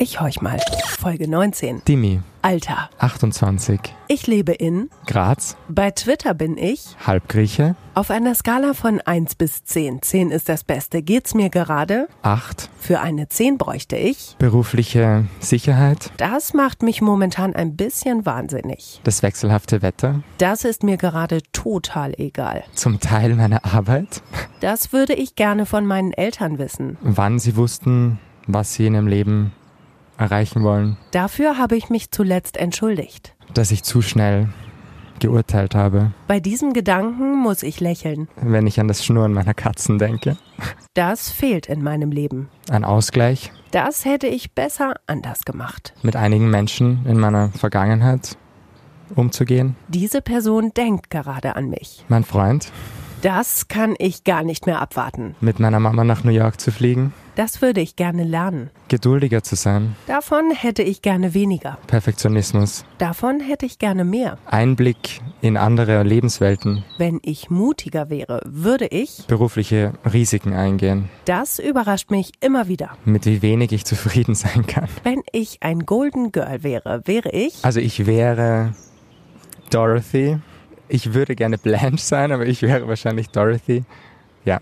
Ich horch mal. Folge 19. Dimi, Alter. 28. Ich lebe in. Graz, Bei Twitter bin ich. Halbgrieche, Auf einer Skala von 1 bis 10. 10 ist das Beste. Geht's mir gerade? 8. Für eine 10 bräuchte ich. Berufliche Sicherheit, Das macht mich momentan ein bisschen wahnsinnig. das wechselhafte Wetter, Das ist mir gerade total egal. zum Teil meine Arbeit, Das würde ich gerne von meinen Eltern wissen. wann sie wussten, was sie in ihrem Leben erreichen wollen, Dafür habe ich mich zuletzt entschuldigt. dass ich zu schnell geurteilt habe, Bei diesem Gedanken muss ich lächeln. wenn ich an das Schnurren meiner Katzen denke. Das fehlt in meinem Leben. Ein Ausgleich Das hätte ich besser anders gemacht. mit einigen Menschen in meiner Vergangenheit umzugehen. Diese Person denkt gerade an mich. Mein Freund, Das kann ich gar nicht mehr abwarten. mit meiner Mama nach New York zu fliegen, Das würde ich gerne lernen. geduldiger zu sein, Davon hätte ich gerne weniger. Perfektionismus, Davon hätte ich gerne mehr. Einblick in andere Lebenswelten, Wenn ich mutiger wäre, würde ich. berufliche Risiken eingehen, Das überrascht mich immer wieder. mit wie wenig ich zufrieden sein kann. Wenn ich ein Golden Girl wäre, wäre ich. Also ich wäre Dorothy. Ich würde gerne Blanche sein, aber ich wäre wahrscheinlich Dorothy. Ja.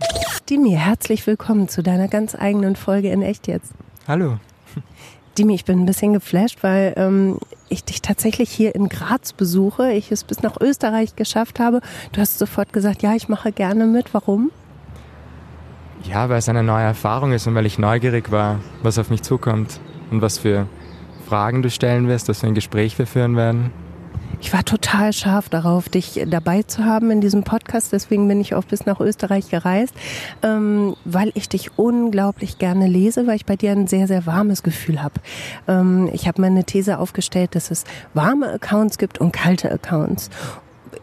Dimi, herzlich willkommen zu deiner ganz eigenen Folge in Echt jetzt. Hallo. Dimi, ich bin ein bisschen geflasht, weil ähm, ich dich tatsächlich hier in Graz besuche. Ich es bis nach Österreich geschafft habe. Du hast sofort gesagt, ja, ich mache gerne mit. Warum? Ja, weil es eine neue Erfahrung ist und weil ich neugierig war, was auf mich zukommt und was für Fragen du stellen wirst, was für ein Gespräch wir führen werden. Ich war total scharf darauf, dich dabei zu haben in diesem Podcast. Deswegen bin ich auch bis nach Österreich gereist, ähm, weil ich dich unglaublich gerne lese, weil ich bei dir ein sehr, sehr warmes Gefühl habe. Ähm, ich habe meine These aufgestellt, dass es warme Accounts gibt und kalte Accounts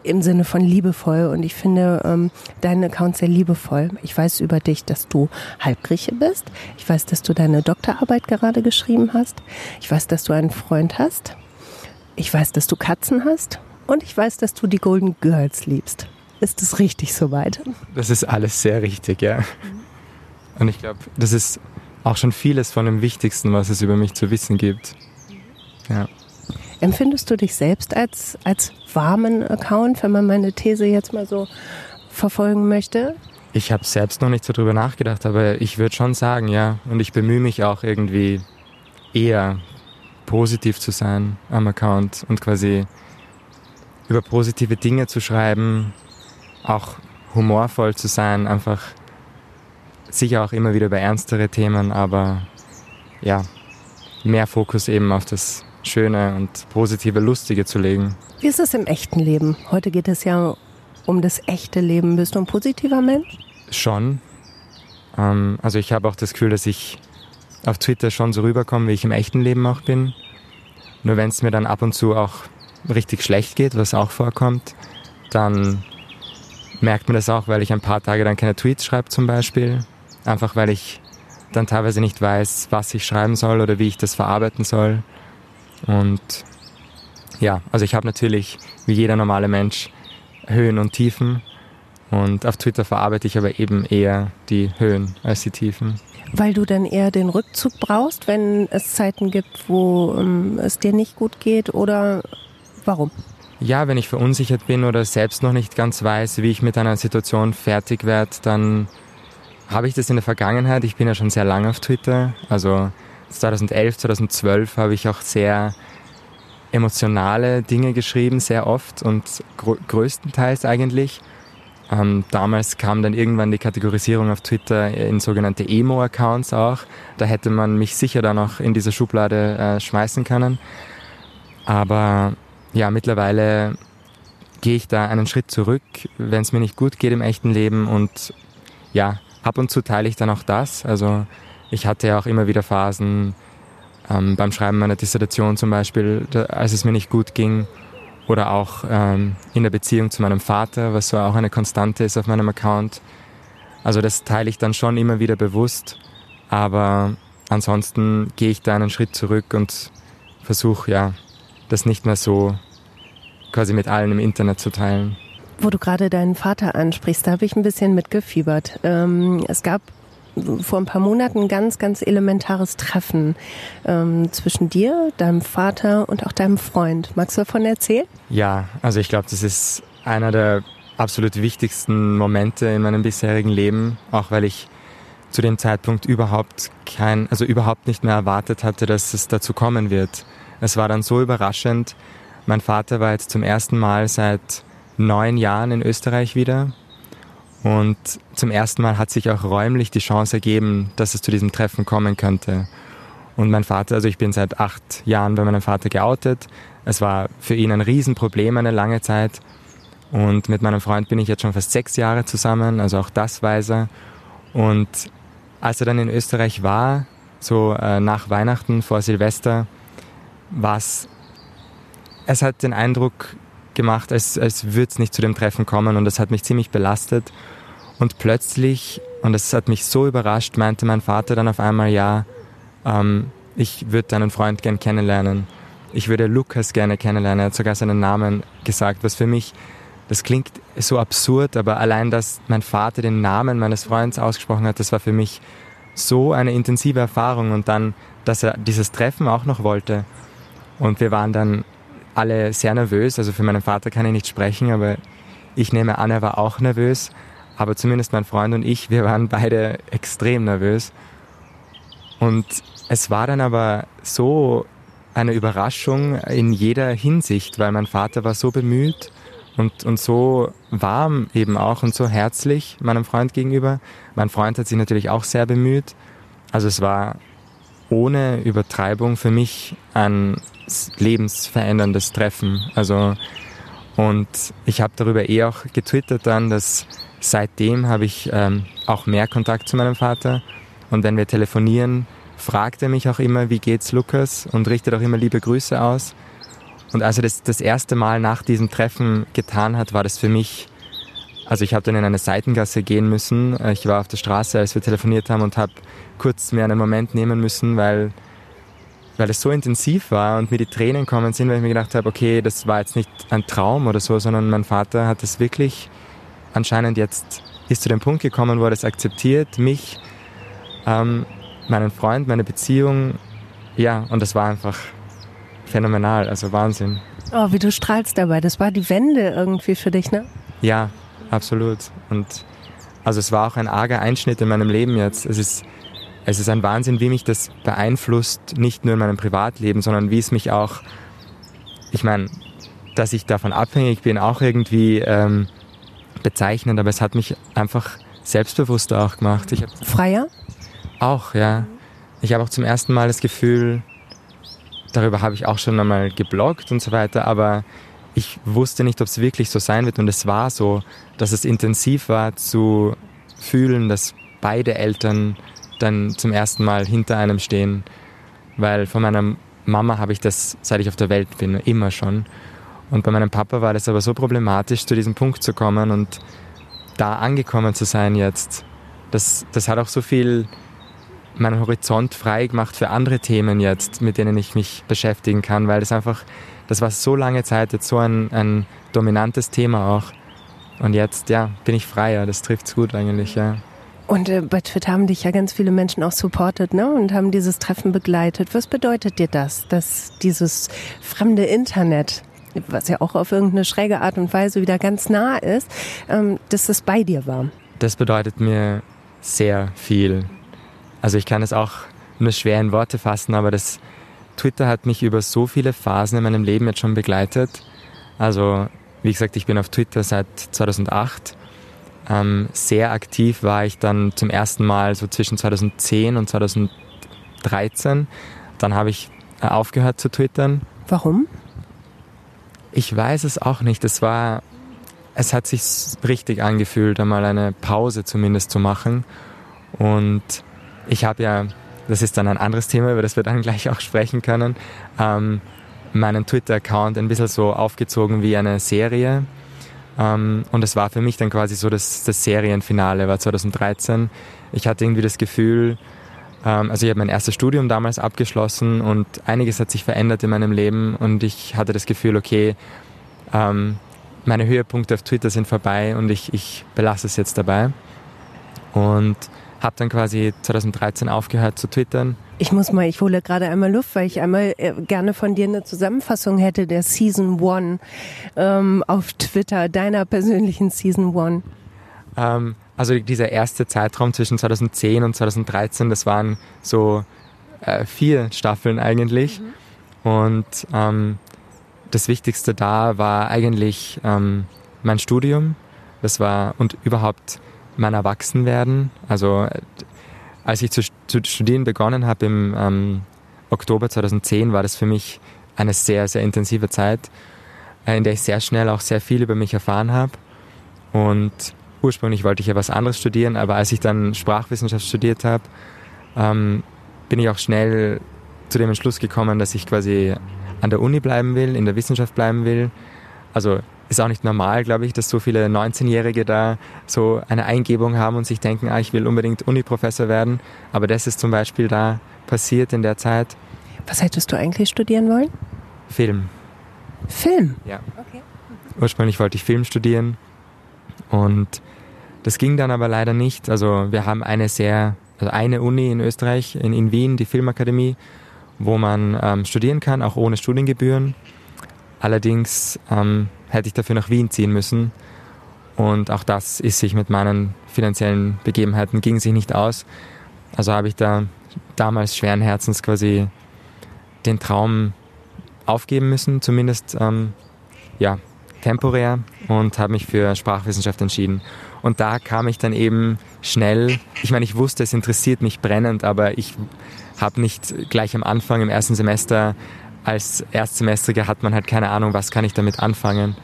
im Sinne von liebevoll. Und ich finde ähm, deinen Account sehr liebevoll. Ich weiß über dich, dass du Halbgrieche bist. Ich weiß, dass du deine Doktorarbeit gerade geschrieben hast. Ich weiß, dass du einen Freund hast. Ich weiß, dass du Katzen hast. Und ich weiß, dass du die Golden Girls liebst. Ist es richtig soweit? Das ist alles sehr richtig, ja. Und ich glaube, das ist auch schon vieles von dem Wichtigsten, was es über mich zu wissen gibt. Ja. Empfindest du dich selbst als, als warmen Account, wenn man meine These jetzt mal so verfolgen möchte? Ich habe selbst noch nicht so drüber nachgedacht, aber ich würde schon sagen, ja. Und ich bemühe mich auch irgendwie eher positiv zu sein am Account und quasi über positive Dinge zu schreiben, auch humorvoll zu sein, einfach sicher auch immer wieder bei ernstere Themen, aber ja, mehr Fokus eben auf das Schöne und positive, Lustige zu legen. Wie ist es im echten Leben? Heute geht es ja um das echte Leben. Bist du ein positiver Mensch? Schon. Ähm, also ich habe auch das Gefühl, dass ich auf Twitter schon so rüberkomme, wie ich im echten Leben auch bin. Nur wenn es mir dann ab und zu auch richtig schlecht geht, was auch vorkommt, dann merkt man das auch, weil ich ein paar Tage dann keine Tweets schreibe zum Beispiel. Einfach weil ich dann teilweise nicht weiß, was ich schreiben soll oder wie ich das verarbeiten soll. Und ja, also ich habe natürlich, wie jeder normale Mensch, Höhen und Tiefen. Und auf Twitter verarbeite ich aber eben eher die Höhen als die Tiefen. Weil du dann eher den Rückzug brauchst, wenn es Zeiten gibt, wo ähm, es dir nicht gut geht oder warum? Ja, wenn ich verunsichert bin oder selbst noch nicht ganz weiß, wie ich mit einer Situation fertig werde, dann habe ich das in der Vergangenheit. Ich bin ja schon sehr lange auf Twitter. Also 2011, 2012 habe ich auch sehr emotionale Dinge geschrieben, sehr oft und gr größtenteils eigentlich. Ähm, damals kam dann irgendwann die Kategorisierung auf Twitter in sogenannte Emo-Accounts auch. Da hätte man mich sicher dann auch in diese Schublade äh, schmeißen können. Aber ja, mittlerweile gehe ich da einen Schritt zurück, wenn es mir nicht gut geht im echten Leben und ja, ab und zu teile ich dann auch das. Also ich hatte ja auch immer wieder Phasen ähm, beim Schreiben meiner Dissertation zum Beispiel, da, als es mir nicht gut ging oder auch ähm, in der Beziehung zu meinem Vater, was so auch eine Konstante ist auf meinem Account. Also das teile ich dann schon immer wieder bewusst, aber ansonsten gehe ich da einen Schritt zurück und versuche ja, das nicht mehr so quasi mit allen im Internet zu teilen. Wo du gerade deinen Vater ansprichst, da habe ich ein bisschen mitgefiebert. Ähm, es gab vor ein paar Monaten ein ganz, ganz elementares Treffen ähm, zwischen dir, deinem Vater und auch deinem Freund. Magst du davon erzählen? Ja, also ich glaube, das ist einer der absolut wichtigsten Momente in meinem bisherigen Leben, auch weil ich zu dem Zeitpunkt überhaupt kein, also überhaupt nicht mehr erwartet hatte, dass es dazu kommen wird. Es war dann so überraschend. Mein Vater war jetzt zum ersten Mal seit neun Jahren in Österreich wieder. Und zum ersten Mal hat sich auch räumlich die Chance ergeben, dass es zu diesem Treffen kommen könnte. Und mein Vater, also ich bin seit acht Jahren bei meinem Vater geoutet. Es war für ihn ein Riesenproblem eine lange Zeit. Und mit meinem Freund bin ich jetzt schon fast sechs Jahre zusammen, also auch das weiß er. Und als er dann in Österreich war, so äh, nach Weihnachten vor Silvester, war es, es hat den Eindruck gemacht, als, als würde es nicht zu dem Treffen kommen und das hat mich ziemlich belastet. Und plötzlich, und das hat mich so überrascht, meinte mein Vater dann auf einmal, ja, ähm, ich würde deinen Freund gern kennenlernen. Ich würde Lukas gerne kennenlernen. Er hat sogar seinen Namen gesagt, was für mich, das klingt so absurd, aber allein, dass mein Vater den Namen meines Freundes ausgesprochen hat, das war für mich so eine intensive Erfahrung. Und dann, dass er dieses Treffen auch noch wollte. Und wir waren dann alle sehr nervös. Also für meinen Vater kann ich nicht sprechen, aber ich nehme an, er war auch nervös. Aber zumindest mein Freund und ich, wir waren beide extrem nervös. Und es war dann aber so eine Überraschung in jeder Hinsicht, weil mein Vater war so bemüht und, und so warm eben auch und so herzlich meinem Freund gegenüber. Mein Freund hat sich natürlich auch sehr bemüht. Also es war ohne Übertreibung für mich ein lebensveränderndes Treffen. Also und ich habe darüber eh auch getwittert dann, dass seitdem habe ich ähm, auch mehr Kontakt zu meinem Vater. Und wenn wir telefonieren, fragt er mich auch immer, wie geht's Lukas und richtet auch immer liebe Grüße aus. Und als er das das erste Mal nach diesem Treffen getan hat, war das für mich, also ich habe dann in eine Seitengasse gehen müssen. Ich war auf der Straße, als wir telefoniert haben und habe kurz mir einen Moment nehmen müssen, weil weil es so intensiv war und mir die Tränen kommen sind, weil ich mir gedacht habe, okay, das war jetzt nicht ein Traum oder so, sondern mein Vater hat es wirklich anscheinend jetzt ist zu dem Punkt gekommen, wo er das akzeptiert, mich, ähm, meinen Freund, meine Beziehung, ja, und das war einfach phänomenal, also Wahnsinn. Oh, wie du strahlst dabei, das war die Wende irgendwie für dich, ne? Ja, absolut. Und also es war auch ein arger Einschnitt in meinem Leben jetzt. Es ist es ist ein Wahnsinn, wie mich das beeinflusst, nicht nur in meinem Privatleben, sondern wie es mich auch, ich meine, dass ich davon abhängig bin, auch irgendwie ähm, bezeichnend, aber es hat mich einfach selbstbewusster auch gemacht. Ich Freier? Auch, ja. Ich habe auch zum ersten Mal das Gefühl, darüber habe ich auch schon einmal gebloggt und so weiter, aber ich wusste nicht, ob es wirklich so sein wird und es war so, dass es intensiv war zu fühlen, dass beide Eltern dann zum ersten Mal hinter einem stehen, weil von meiner Mama habe ich das, seit ich auf der Welt bin, immer schon. Und bei meinem Papa war das aber so problematisch, zu diesem Punkt zu kommen und da angekommen zu sein jetzt. Das, das hat auch so viel meinen Horizont frei gemacht für andere Themen jetzt, mit denen ich mich beschäftigen kann, weil das einfach, das war so lange Zeit jetzt so ein, ein dominantes Thema auch. Und jetzt, ja, bin ich freier, das trifft's gut eigentlich, ja. Und äh, bei Twitter haben dich ja ganz viele Menschen auch supportet ne? und haben dieses Treffen begleitet. Was bedeutet dir das, dass dieses fremde Internet, was ja auch auf irgendeine schräge Art und Weise wieder ganz nah ist, ähm, dass das bei dir war? Das bedeutet mir sehr viel. Also ich kann es auch nur schwer in Worte fassen, aber das Twitter hat mich über so viele Phasen in meinem Leben jetzt schon begleitet. Also wie gesagt, ich bin auf Twitter seit 2008 ähm, sehr aktiv war ich dann zum ersten Mal so zwischen 2010 und 2013. Dann habe ich äh, aufgehört zu twittern. Warum? Ich weiß es auch nicht. Es war, es hat sich richtig angefühlt, einmal eine Pause zumindest zu machen. Und ich habe ja, das ist dann ein anderes Thema, über das wir dann gleich auch sprechen können, ähm, meinen Twitter-Account ein bisschen so aufgezogen wie eine Serie ähm, und es war für mich dann quasi so das, das Serienfinale, war 2013. Ich hatte irgendwie das Gefühl, Ähm, also ich habe mein erstes Studium damals abgeschlossen und einiges hat sich verändert in meinem Leben und ich hatte das Gefühl, okay, ähm, meine Höhepunkte auf Twitter sind vorbei und ich, ich belasse es jetzt dabei. Und habe dann quasi 2013 aufgehört zu twittern. Ich muss mal, ich hole gerade einmal Luft, weil ich einmal äh, gerne von dir eine Zusammenfassung hätte der Season One ähm, auf Twitter, deiner persönlichen Season One. Ähm, also dieser erste Zeitraum zwischen 2010 und 2013, das waren so äh, vier Staffeln eigentlich. Mhm. Und ähm, das Wichtigste da war eigentlich ähm, mein Studium. Das war und überhaupt mein Erwachsenwerden. Also äh, als ich zu, studieren begonnen habe im ähm, Oktober 2010, war das für mich eine sehr, sehr intensive Zeit, äh, in der ich sehr schnell auch sehr viel über mich erfahren habe. Und ursprünglich wollte ich ja was anderes studieren, aber als ich dann Sprachwissenschaft studiert habe, ähm, bin ich auch schnell zu dem Entschluss gekommen, dass ich quasi an der Uni bleiben will, in der Wissenschaft bleiben will. Also ist auch nicht normal, glaube ich, dass so viele 19-Jährige da so eine Eingebung haben und sich denken, ah, ich will unbedingt Uni-Professor werden. Aber das ist zum Beispiel da passiert in der Zeit. Was hättest du eigentlich studieren wollen? Film. Film? Ja. Okay. Ursprünglich wollte ich Film studieren und das ging dann aber leider nicht. Also wir haben eine sehr, also eine Uni in Österreich, in, in Wien, die Filmakademie, wo man ähm, studieren kann, auch ohne Studiengebühren. Allerdings ähm, hätte ich dafür nach Wien ziehen müssen. Und auch das ist sich mit meinen finanziellen Begebenheiten ging sich nicht aus. Also habe ich da damals schweren Herzens quasi den Traum aufgeben müssen, zumindest ähm, ja, temporär und habe mich für Sprachwissenschaft entschieden. Und da kam ich dann eben schnell, ich meine, ich wusste, es interessiert mich brennend, aber ich habe nicht gleich am Anfang im ersten Semester als Erstsemestriger hat man halt keine Ahnung, was kann ich damit anfangen.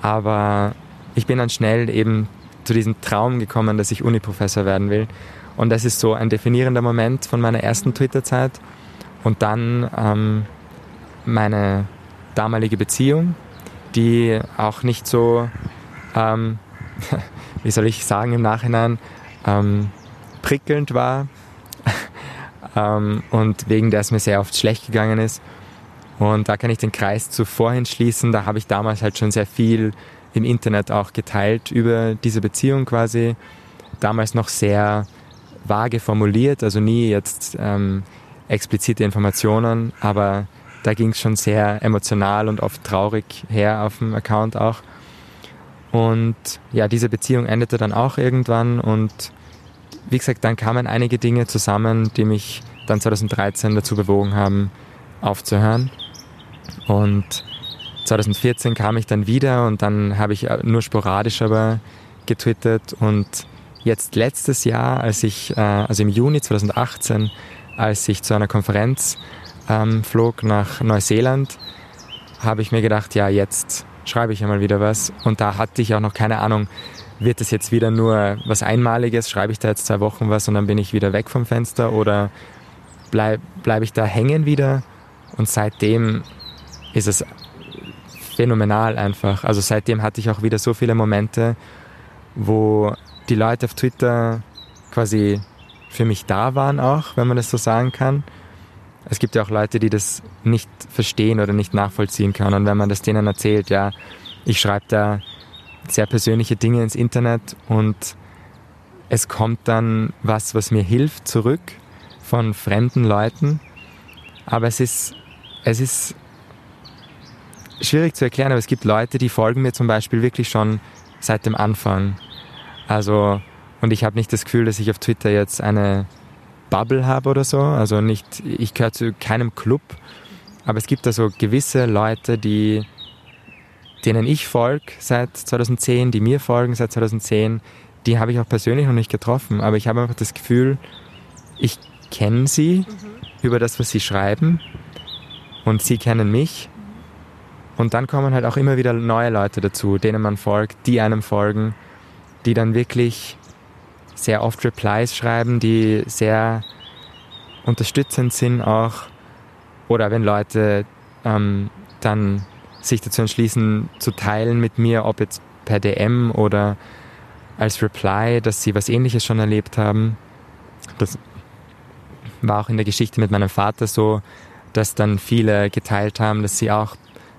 Aber ich bin dann schnell eben zu diesem Traum gekommen, dass ich Uni-Professor werden will. Und das ist so ein definierender Moment von meiner ersten Twitter-Zeit. Und dann ähm, meine damalige Beziehung, die auch nicht so, ähm, wie soll ich sagen im Nachhinein, ähm, prickelnd war ähm, und wegen der es mir sehr oft schlecht gegangen ist. Und da kann ich den Kreis zu vorhin schließen. Da habe ich damals halt schon sehr viel im Internet auch geteilt über diese Beziehung quasi. Damals noch sehr vage formuliert, also nie jetzt ähm, explizite Informationen, aber da ging es schon sehr emotional und oft traurig her auf dem Account auch. Und ja, diese Beziehung endete dann auch irgendwann und wie gesagt, dann kamen einige Dinge zusammen, die mich dann 2013 dazu bewogen haben, aufzuhören. Und 2014 kam ich dann wieder und dann habe ich nur sporadisch aber getwittert und jetzt letztes Jahr, als ich, äh, also im Juni 2018, als ich zu einer Konferenz ähm, flog nach Neuseeland, habe ich mir gedacht, ja, jetzt schreibe ich einmal wieder was. Und da hatte ich auch noch keine Ahnung, wird das jetzt wieder nur was Einmaliges, schreibe ich da jetzt zwei Wochen was und dann bin ich wieder weg vom Fenster oder bleibe bleib ich da hängen wieder? Und seitdem ist es phänomenal einfach. Also seitdem hatte ich auch wieder so viele Momente, wo die Leute auf Twitter quasi für mich da waren auch, wenn man das so sagen kann. Es gibt ja auch Leute, die das nicht verstehen oder nicht nachvollziehen können. Und wenn man das denen erzählt, ja, ich schreibe da sehr persönliche Dinge ins Internet und es kommt dann was, was mir hilft, zurück von fremden Leuten. Aber es ist, es ist schwierig zu erklären, aber es gibt Leute, die folgen mir zum Beispiel wirklich schon seit dem Anfang. Also, und ich habe nicht das Gefühl, dass ich auf Twitter jetzt eine Bubble habe oder so. Also nicht, ich gehöre zu keinem Club, aber es gibt da so gewisse Leute, die, denen ich folge seit 2010, die mir folgen seit 2010, die habe ich auch persönlich noch nicht getroffen, aber ich habe einfach das Gefühl, ich kenne sie mhm. über das, was sie schreiben und sie kennen mich und dann kommen halt auch immer wieder neue Leute dazu, denen man folgt, die einem folgen, die dann wirklich sehr oft Replies schreiben, die sehr unterstützend sind auch. Oder wenn Leute ähm, dann sich dazu entschließen zu teilen mit mir, ob jetzt per DM oder als Reply, dass sie was ähnliches schon erlebt haben. Das, war auch in der Geschichte mit meinem Vater so, dass dann viele geteilt haben, dass sie auch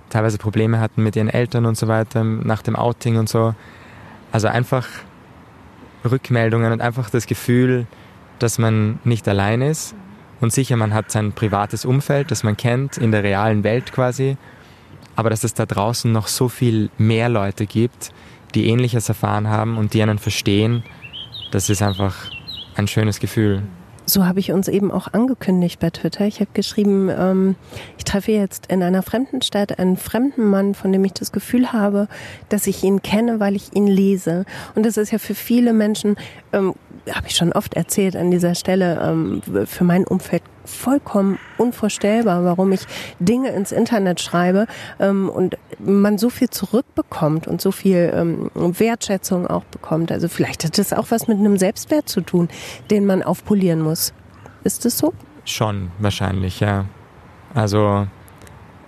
teilweise Probleme hatten mit ihren Eltern und so weiter, nach dem Outing und so. Also einfach Rückmeldungen und einfach das Gefühl, dass man nicht allein ist. Und sicher, man hat sein privates Umfeld, das man kennt, in der realen Welt quasi. Aber dass es da draußen noch so viel mehr Leute gibt, die Ähnliches erfahren haben und die einen verstehen, das ist einfach ein schönes Gefühl. So habe ich uns eben auch angekündigt bei Twitter. Ich habe geschrieben, ähm, ich treffe jetzt in einer fremden Stadt einen fremden Mann, von dem ich das Gefühl habe, dass ich ihn kenne, weil ich ihn lese. Und das ist ja für viele Menschen ähm, habe ich schon oft erzählt an dieser Stelle, ähm, für mein Umfeld vollkommen unvorstellbar, warum ich Dinge ins Internet schreibe ähm, und man so viel zurückbekommt und so viel ähm, Wertschätzung auch bekommt. Also vielleicht hat das auch was mit einem Selbstwert zu tun, den man aufpolieren muss. Ist das so? Schon, wahrscheinlich, ja. Also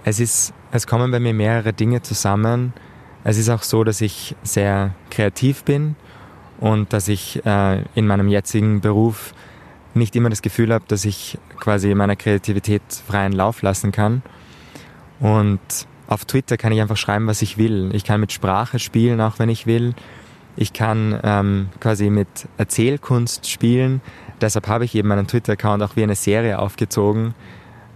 es ist, es kommen bei mir mehrere Dinge zusammen. Es ist auch so, dass ich sehr kreativ bin und dass ich äh, in meinem jetzigen Beruf nicht immer das Gefühl habe, dass ich quasi meiner Kreativität freien Lauf lassen kann. Und auf Twitter kann ich einfach schreiben, was ich will. Ich kann mit Sprache spielen, auch wenn ich will. Ich kann ähm, quasi mit Erzählkunst spielen. Deshalb habe ich eben meinen Twitter-Account auch wie eine Serie aufgezogen,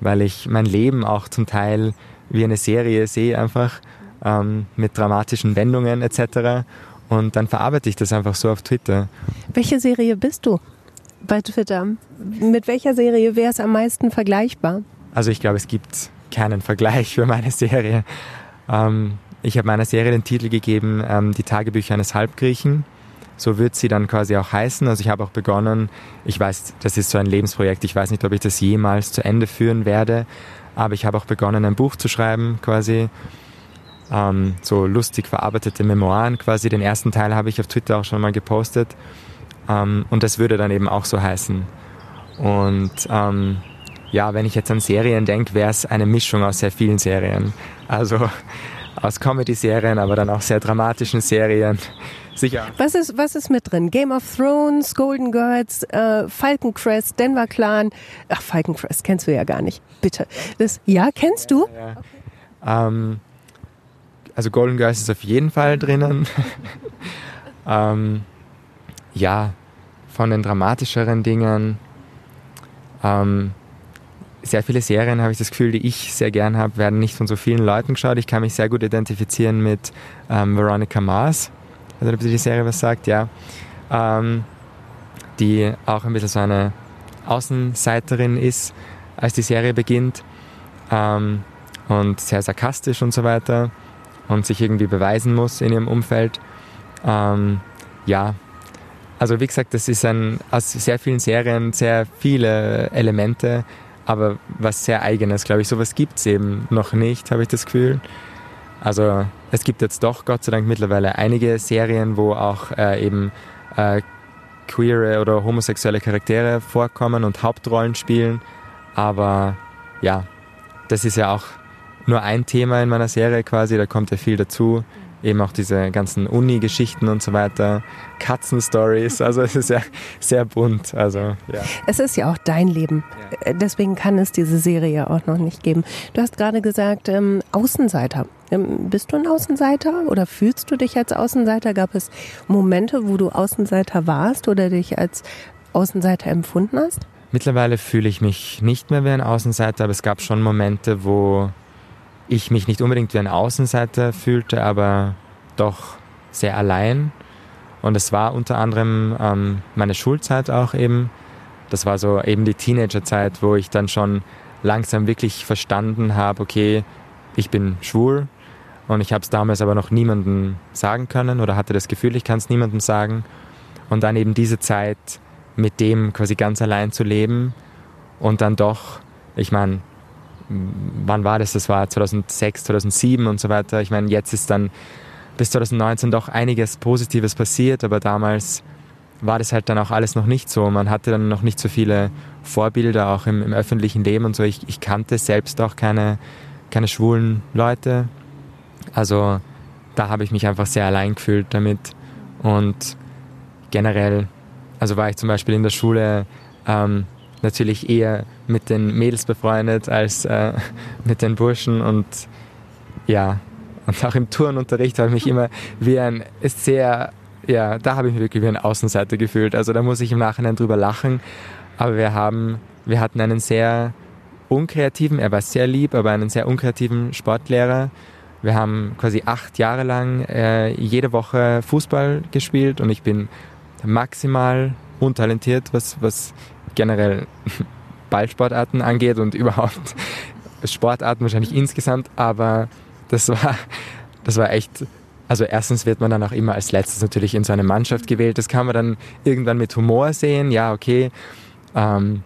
weil ich mein Leben auch zum Teil wie eine Serie sehe, einfach ähm, mit dramatischen Wendungen etc. Und dann verarbeite ich das einfach so auf Twitter. Welche Serie bist du bei Twitter? Mit welcher Serie wäre es am meisten vergleichbar? Also ich glaube, es gibt keinen Vergleich für meine Serie. Ähm, ich habe meiner Serie den Titel gegeben, ähm, Die Tagebücher eines Halbgriechen. So wird sie dann quasi auch heißen. Also ich habe auch begonnen, ich weiß, das ist so ein Lebensprojekt, ich weiß nicht, ob ich das jemals zu Ende führen werde, aber ich habe auch begonnen, ein Buch zu schreiben quasi ähm, so lustig verarbeitete Memoiren quasi. Den ersten Teil habe ich auf Twitter auch schon mal gepostet. Ähm, und das würde dann eben auch so heißen. Und ähm, ja, wenn ich jetzt an Serien denke, wäre es eine Mischung aus sehr vielen Serien. Also aus Comedy-Serien, aber dann auch sehr dramatischen Serien. Sicher. Was ist, was ist mit drin? Game of Thrones, Golden Girls, äh, Falcon Crest, Denver Clan. Ach, Falcon Crest kennst du ja gar nicht. Bitte. Das, ja, kennst du? Ja, ja. Okay. Ähm, also Golden Girls ist auf jeden Fall drinnen. ähm, ja, von den dramatischeren Dingen. Ähm, sehr viele Serien habe ich das Gefühl, die ich sehr gern habe, werden nicht von so vielen Leuten geschaut. Ich kann mich sehr gut identifizieren mit ähm, Veronica Mars. Also ob sie die Serie was sagt, ja. Ähm, die auch ein bisschen so eine Außenseiterin ist, als die Serie beginnt. Ähm, und sehr sarkastisch und so weiter und sich irgendwie beweisen muss in ihrem Umfeld. Ähm, ja, also wie gesagt, das ist ein, aus sehr vielen Serien sehr viele Elemente, aber was sehr eigenes, glaube ich. Sowas gibt es eben noch nicht, habe ich das Gefühl. Also es gibt jetzt doch Gott sei Dank mittlerweile einige Serien, wo auch äh, eben äh, queere oder homosexuelle Charaktere vorkommen und Hauptrollen spielen. Aber ja, das ist ja auch nur ein Thema in meiner Serie quasi, da kommt ja viel dazu. Eben auch diese ganzen Uni-Geschichten und so weiter, Katzen-Stories, also es ist ja sehr bunt. Also, ja. Es ist ja auch dein Leben. Ja. Deswegen kann es diese Serie auch noch nicht geben. Du hast gerade gesagt, ähm, Außenseiter. Ähm, bist du ein Außenseiter oder fühlst du dich als Außenseiter? Gab es Momente, wo du Außenseiter warst oder dich als Außenseiter empfunden hast? Mittlerweile fühle ich mich nicht mehr wie ein Außenseiter, aber es gab schon Momente, wo ich mich nicht unbedingt wie ein Außenseiter fühlte, aber doch sehr allein. Und es war unter anderem ähm, meine Schulzeit auch eben. Das war so eben die Teenagerzeit, wo ich dann schon langsam wirklich verstanden habe, okay, ich bin schwul. Und ich habe es damals aber noch niemandem sagen können oder hatte das Gefühl, ich kann es niemandem sagen. Und dann eben diese Zeit mit dem quasi ganz allein zu leben und dann doch, ich meine, wann war das? Das war 2006, 2007 und so weiter. Ich meine, jetzt ist dann bis 2019 doch einiges Positives passiert, aber damals war das halt dann auch alles noch nicht so. Man hatte dann noch nicht so viele Vorbilder auch im, im öffentlichen Leben und so. Ich, ich, kannte selbst auch keine, keine schwulen Leute. Also da habe ich mich einfach sehr allein gefühlt damit. Und generell, also war ich zum Beispiel in der Schule ähm, natürlich eher mit den Mädels befreundet als äh, mit den Burschen und ja, und auch im Turnunterricht habe ich mich immer wie ein sehr, ja, da habe ich mich wirklich wie ein Außenseiter gefühlt. Also da muss ich im Nachhinein drüber lachen. Aber wir haben, wir hatten einen sehr unkreativen, er war sehr lieb, aber einen sehr unkreativen Sportlehrer. Wir haben quasi acht Jahre lang äh, jede Woche Fußball gespielt und ich bin maximal untalentiert, was, was generell Ballsportarten angeht und überhaupt Sportarten wahrscheinlich insgesamt, aber das war, das war echt, also erstens wird man dann auch immer als letztes natürlich in so eine Mannschaft gewählt. Das kann man dann irgendwann mit Humor sehen. Ja, okay. Ähm,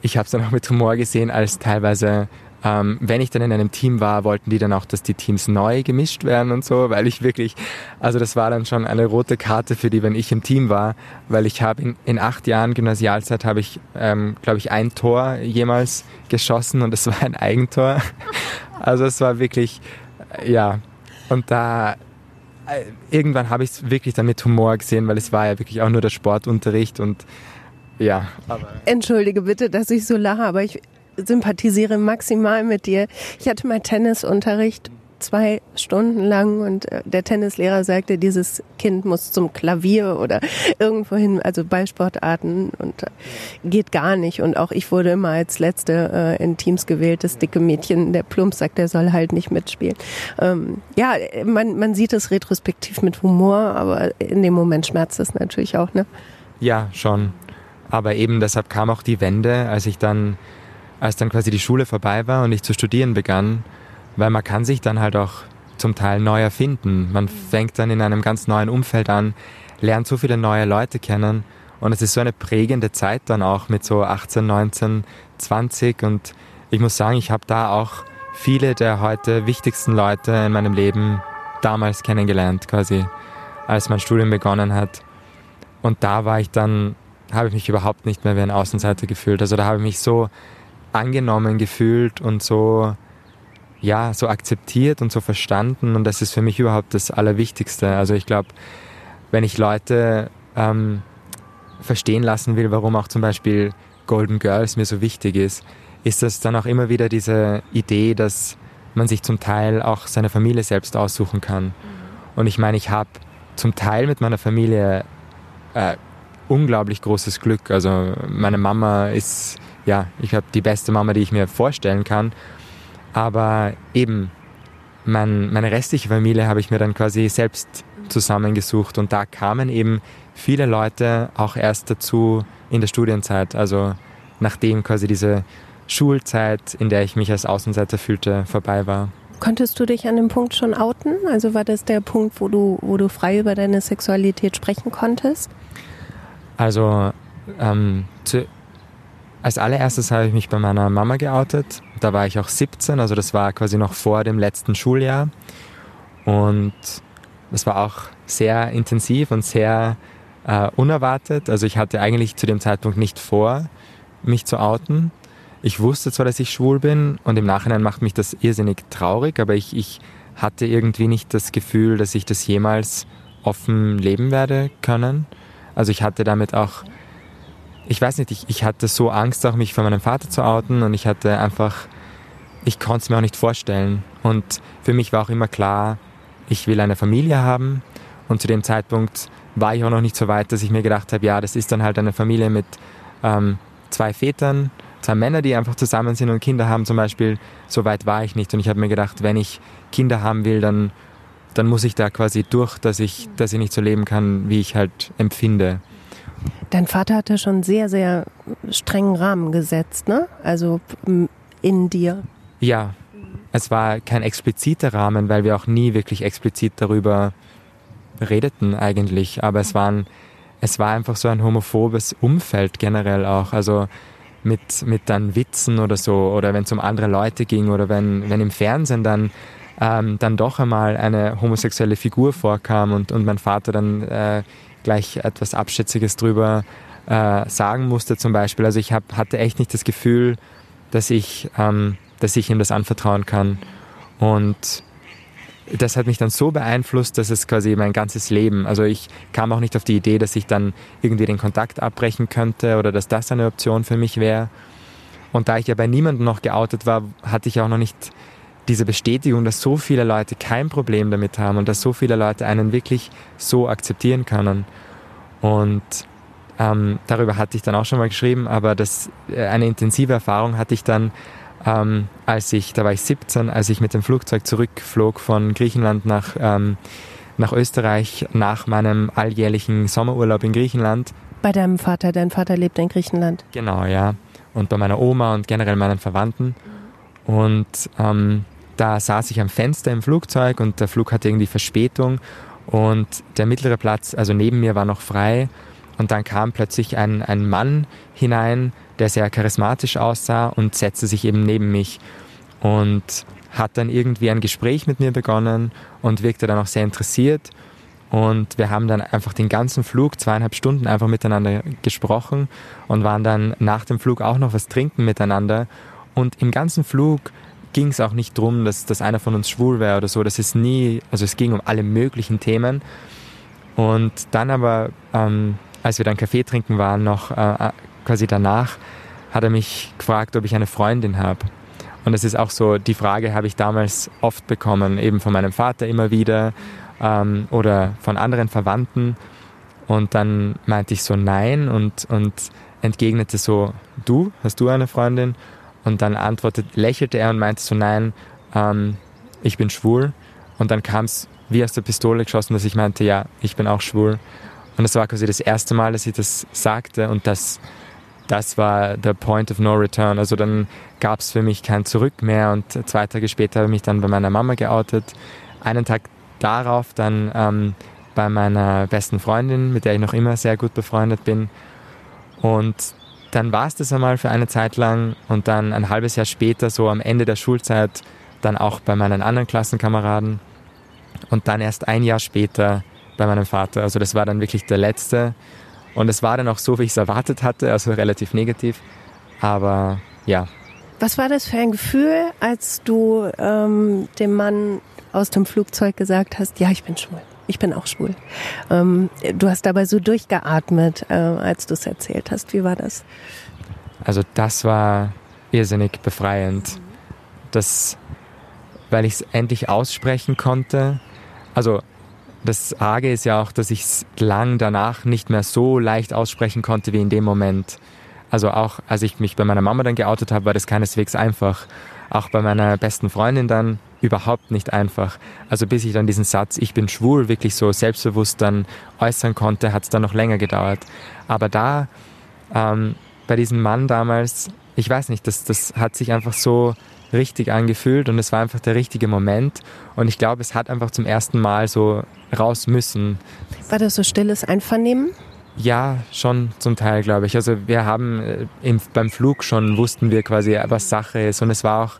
ich habe es dann auch mit Humor gesehen, als teilweise, ähm, wenn ich dann in einem Team war, wollten die dann auch, dass die Teams neu gemischt werden und so, weil ich wirklich, also das war dann schon eine rote Karte für die, wenn ich im Team war, weil ich habe in, in, acht Jahren Gymnasialzeit habe ich, ähm, glaube ich, ein Tor jemals geschossen und es war ein Eigentor. Also es war wirklich, äh, ja. Und da äh, irgendwann habe ich es wirklich dann mit Humor gesehen, weil es war ja wirklich auch nur der Sportunterricht und ja. Entschuldige bitte, dass ich so lache, aber ich sympathisiere maximal mit dir. Ich hatte mal Tennisunterricht zwei Stunden lang und äh, der Tennislehrer sagte, dieses Kind muss zum Klavier oder irgendwo hin, also Ballsportarten und äh, geht gar nicht. Und auch ich wurde immer als Letzte äh, in Teams gewählt, das dicke Mädchen, der Plumpsack, der soll halt nicht mitspielen. Ähm, ja, man, man sieht es retrospektiv mit Humor, aber in dem Moment schmerzt es natürlich auch, ne? Ja, schon. Aber eben deshalb kam auch die Wende, als ich dann, als dann quasi die Schule vorbei war und ich zu studieren begann, weil man kann sich dann halt auch zum Teil neu erfinden. Man fängt dann in einem ganz neuen Umfeld an, lernt so viele neue Leute kennen und es ist so eine prägende Zeit dann auch mit so 18, 19, 20 und ich muss sagen, ich habe da auch viele der heute wichtigsten Leute in meinem Leben damals kennengelernt, quasi, als mein Studium begonnen hat. Und da war ich dann, habe ich mich überhaupt nicht mehr wie ein Außenseiter gefühlt. Also da habe ich mich so angenommen gefühlt und so ja, so akzeptiert und so verstanden und das ist für mich überhaupt das Allerwichtigste. Also ich glaube, wenn ich Leute ähm, verstehen lassen will, warum auch zum Beispiel Golden Girls mir so wichtig ist, ist das dann auch immer wieder diese Idee, dass man sich zum Teil auch seine Familie selbst aussuchen kann. Und ich meine, ich habe zum Teil mit meiner Familie äh, unglaublich großes Glück. Also meine Mama ist, ja, ich habe die beste Mama, die ich mir vorstellen kann. Aber eben, mein, meine restliche Familie habe ich mir dann quasi selbst zusammengesucht und da kamen eben viele Leute auch erst dazu in der Studienzeit, also nachdem quasi diese Schulzeit, in der ich mich als Außenseiter fühlte, vorbei war. Konntest du dich an dem Punkt schon outen? Also war das der Punkt, wo du, wo du frei über deine Sexualität sprechen konntest? Also ähm, zu, als allererstes habe ich mich bei meiner Mama geoutet. Da war ich auch 17, also das war quasi noch vor dem letzten Schuljahr. Und das war auch sehr intensiv und sehr äh, unerwartet. Also ich hatte eigentlich zu dem Zeitpunkt nicht vor, mich zu outen. Ich wusste zwar, dass ich schwul bin und im Nachhinein macht mich das irrsinnig traurig, aber ich, ich hatte irgendwie nicht das Gefühl, dass ich das jemals offen leben werde können. Also ich hatte damit auch ich weiß nicht, ich, ich hatte so Angst, auch mich von meinem Vater zu outen und ich hatte einfach, ich konnte es mir auch nicht vorstellen. Und für mich war auch immer klar, ich will eine Familie haben. Und zu dem Zeitpunkt war ich auch noch nicht so weit, dass ich mir gedacht habe, ja, das ist dann halt eine Familie mit ähm, zwei Vätern, zwei Männer, die einfach zusammen sind und Kinder haben zum Beispiel. So weit war ich nicht. Und ich habe mir gedacht, wenn ich Kinder haben will, dann, dann muss ich da quasi durch, dass ich, dass ich nicht so leben kann, wie ich halt empfinde. Dein Vater hatte schon sehr, sehr strengen Rahmen gesetzt, ne? Also in dir. Ja, es war kein expliziter Rahmen, weil wir auch nie wirklich explizit darüber redeten eigentlich. Aber es, waren, es war einfach so ein homophobes Umfeld generell auch. Also mit, mit dann Witzen oder so oder wenn es um andere Leute ging oder wenn, wenn im Fernsehen dann, ähm, dann doch einmal eine homosexuelle Figur vorkam und, und mein Vater dann äh, gleich etwas Abschätziges drüber äh, sagen musste zum Beispiel. Also ich hab, hatte echt nicht das Gefühl, dass ich, ähm, dass ich ihm das anvertrauen kann. Und das hat mich dann so beeinflusst, dass es quasi mein ganzes Leben, also ich kam auch nicht auf die Idee, dass ich dann irgendwie den Kontakt abbrechen könnte oder dass das eine Option für mich wäre. Und da ich ja bei niemandem noch geoutet war, hatte ich auch noch nicht diese Bestätigung, dass so viele Leute kein Problem damit haben und dass so viele Leute einen wirklich so akzeptieren können. Und ähm, darüber hatte ich dann auch schon mal geschrieben, aber das, äh, eine intensive Erfahrung hatte ich dann, ähm, als ich, da war ich 17, als ich mit dem Flugzeug zurückflog von Griechenland nach, ähm, nach Österreich nach meinem alljährlichen Sommerurlaub in Griechenland. Bei deinem Vater, dein Vater lebt in Griechenland. Genau, ja. Und bei meiner Oma und generell meinen Verwandten. Und ähm, da saß ich am Fenster im Flugzeug und der Flug hatte irgendwie Verspätung und der mittlere Platz, also neben mir, war noch frei. Und dann kam plötzlich ein, ein Mann hinein, der sehr charismatisch aussah und setzte sich eben neben mich und hat dann irgendwie ein Gespräch mit mir begonnen und wirkte dann auch sehr interessiert. Und wir haben dann einfach den ganzen Flug, zweieinhalb Stunden, einfach miteinander gesprochen und waren dann nach dem Flug auch noch was trinken miteinander. Und im ganzen Flug ging es auch nicht darum, dass, dass einer von uns schwul wäre oder so. Das ist nie, also es ging um alle möglichen Themen. Und dann aber, ähm, als wir dann Kaffee trinken waren, noch äh, quasi danach, hat er mich gefragt, ob ich eine Freundin habe. Und das ist auch so, die Frage habe ich damals oft bekommen, eben von meinem Vater immer wieder ähm, oder von anderen Verwandten. Und dann meinte ich so nein und, und entgegnete so, du, hast du eine Freundin? Und dann antwortet, lächelte er und meinte so, nein, ähm, ich bin schwul. Und dann kam es wie aus der Pistole geschossen, dass ich meinte, ja, ich bin auch schwul. Und das war quasi das erste Mal, dass ich das sagte und das das war der Point of No Return. Also dann gab es für mich kein Zurück mehr und zwei Tage später habe ich mich dann bei meiner Mama geoutet. Einen Tag darauf dann ähm, bei meiner besten Freundin, mit der ich noch immer sehr gut befreundet bin. Und dann war es das einmal für eine Zeit lang und dann ein halbes Jahr später, so am Ende der Schulzeit, dann auch bei meinen anderen Klassenkameraden und dann erst ein Jahr später bei meinem Vater. Also das war dann wirklich der letzte und es war dann auch so, wie ich es erwartet hatte, also relativ negativ. Aber ja. Was war das für ein Gefühl, als du ähm, dem Mann aus dem Flugzeug gesagt hast, ja, ich bin schwul. Ich bin auch schwul. Ähm, du hast dabei so durchgeatmet, äh, als du es erzählt hast. Wie war das? Also das war irrsinnig befreiend. Das, weil ich es endlich aussprechen konnte. Also das Arge ist ja auch, dass ich es lang danach nicht mehr so leicht aussprechen konnte wie in dem Moment. Also auch als ich mich bei meiner Mama dann geoutet habe, war das keineswegs einfach. Auch bei meiner besten Freundin dann überhaupt nicht einfach. Also bis ich dann diesen Satz, ich bin schwul, wirklich so selbstbewusst dann äußern konnte, hat es dann noch länger gedauert. Aber da, ähm, bei diesem Mann damals, ich weiß nicht, das, das hat sich einfach so richtig angefühlt und es war einfach der richtige Moment. Und ich glaube, es hat einfach zum ersten Mal so raus müssen. War das so stilles Einvernehmen? Ja, schon zum Teil, glaube ich. Also wir haben äh, im, beim Flug schon wussten wir quasi, was Sache ist. Und es war auch,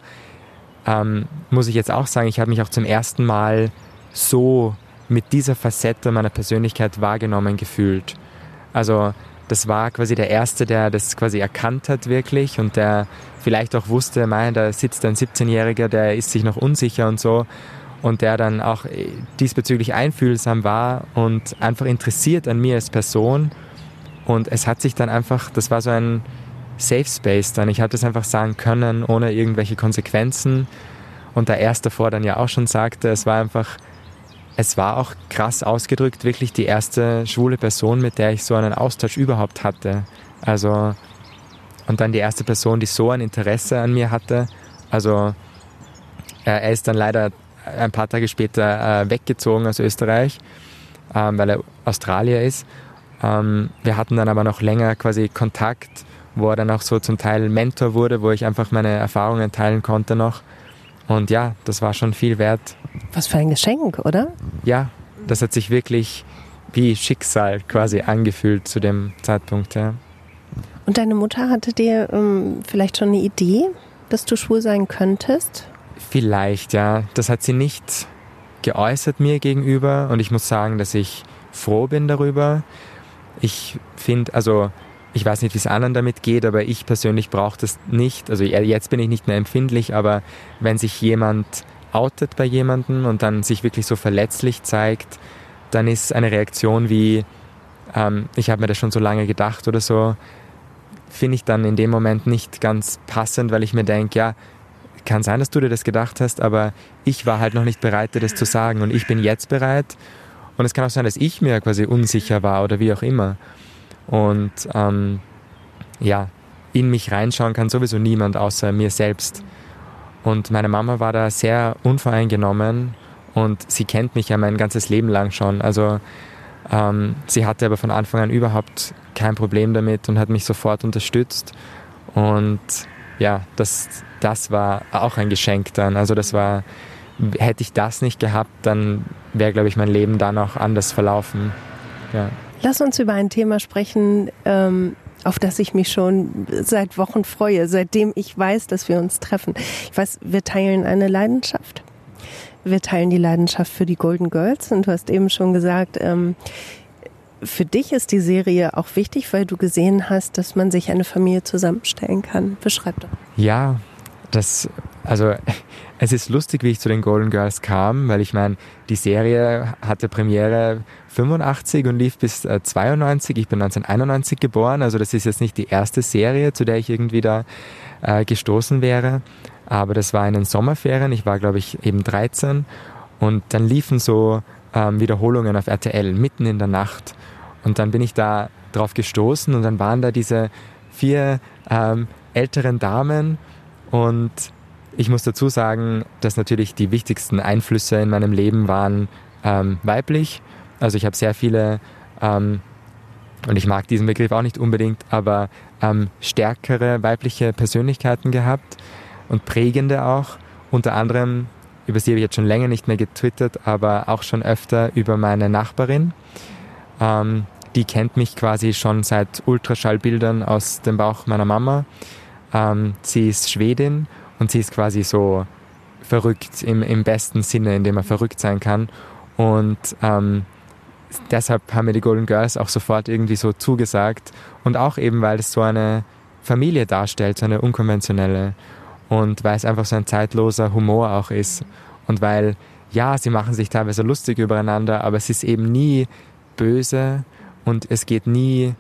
ähm, muss ich jetzt auch sagen, ich habe mich auch zum ersten Mal so mit dieser Facette meiner Persönlichkeit wahrgenommen gefühlt. Also das war quasi der Erste, der das quasi erkannt hat wirklich und der vielleicht auch wusste, mein, da sitzt ein 17-Jähriger, der ist sich noch unsicher und so und der dann auch äh, diesbezüglich einfühlsam war und einfach interessiert an mir als Person und es hat sich dann einfach, das war so ein Safe Space dann, ich hatte es einfach sagen können, ohne irgendwelche Konsequenzen und der Erste davor dann ja auch schon sagte, es war einfach es war auch krass ausgedrückt, wirklich die erste schwule Person, mit der ich so einen Austausch überhaupt hatte. Also, und dann die erste Person, die so ein Interesse an mir hatte. Also, er ist dann leider ein paar Tage später äh, weggezogen aus Österreich, ähm, weil er Australier ist. Ähm, wir hatten dann aber noch länger quasi Kontakt, wo er dann auch so zum Teil Mentor wurde, wo ich einfach meine Erfahrungen teilen konnte noch. Und ja, das war schon viel wert. Was für ein Geschenk, oder? Ja, das hat sich wirklich wie Schicksal quasi angefühlt zu dem Zeitpunkt, ja. Und deine Mutter hatte dir ähm, vielleicht schon eine Idee, dass du schwul sein könntest? Vielleicht, ja. Das hat sie nicht geäußert mir gegenüber und ich muss sagen, dass ich froh bin darüber. Ich finde, also ich weiß nicht, wie es anderen damit geht, aber ich persönlich brauche das nicht. Also jetzt bin ich nicht mehr empfindlich, aber wenn sich jemand outet bei jemandem und dann sich wirklich so verletzlich zeigt, dann ist eine Reaktion wie, ähm, ich habe mir das schon so lange gedacht oder so, finde ich dann in dem Moment nicht ganz passend, weil ich mir denke, ja, kann sein, dass du dir das gedacht hast, aber ich war halt noch nicht bereit, dir das zu sagen und ich bin jetzt bereit. Und es kann auch sein, dass ich mir quasi unsicher war oder wie auch immer. Und ähm, ja, in mich reinschauen kann sowieso niemand außer mir selbst. Und meine Mama war da sehr unvoreingenommen und sie kennt mich ja mein ganzes Leben lang schon. Also ähm, sie hatte aber von Anfang an überhaupt kein Problem damit und hat mich sofort unterstützt. Und ja, das, das war auch ein Geschenk dann. Also das war, hätte ich das nicht gehabt, dann wäre, glaube ich, mein Leben dann auch anders verlaufen. Ja. Lass uns über ein Thema sprechen, ähm, auf das ich mich schon seit Wochen freue, seitdem ich weiß, dass wir uns treffen. Ich weiß, wir teilen eine Leidenschaft. Wir teilen die Leidenschaft für die Golden Girls und du hast eben schon gesagt, ähm, für dich ist die Serie auch wichtig, weil du gesehen hast, dass man sich eine Familie zusammenstellen kann. Beschreib doch. Ja, das, also es ist lustig, wie ich zu den Golden Girls kam, weil ich meine, die Serie hatte Premiere 85 und lief bis äh, 92. Ich bin 1991 geboren, also das ist jetzt nicht die erste Serie, zu der ich irgendwie da äh, gestoßen wäre. Aber das war in den Sommerferien, ich war glaube ich eben 13 und dann liefen so ähm, Wiederholungen auf RTL mitten in der Nacht. Und dann bin ich da drauf gestoßen und dann waren da diese vier ähm, älteren Damen und ich muss dazu sagen, dass natürlich die wichtigsten Einflüsse in meinem Leben waren ähm, weiblich. Also ich habe sehr viele, ähm, und ich mag diesen Begriff auch nicht unbedingt, aber ähm, stärkere weibliche Persönlichkeiten gehabt und prägende auch. Unter anderem, über sie habe ich jetzt schon länger nicht mehr getwittert, aber auch schon öfter über meine Nachbarin. Ähm, die kennt mich quasi schon seit Ultraschallbildern aus dem Bauch meiner Mama. Ähm, sie ist Schwedin und sie ist quasi so verrückt im, im besten Sinne, in dem man verrückt sein kann. Und ähm, deshalb haben mir die Golden Girls auch sofort irgendwie so zugesagt. Und auch eben, weil es so eine Familie darstellt, so eine unkonventionelle. Und weil es einfach so ein zeitloser Humor auch ist. Und weil, ja, sie machen sich teilweise lustig übereinander, aber es ist eben nie böse und es geht nie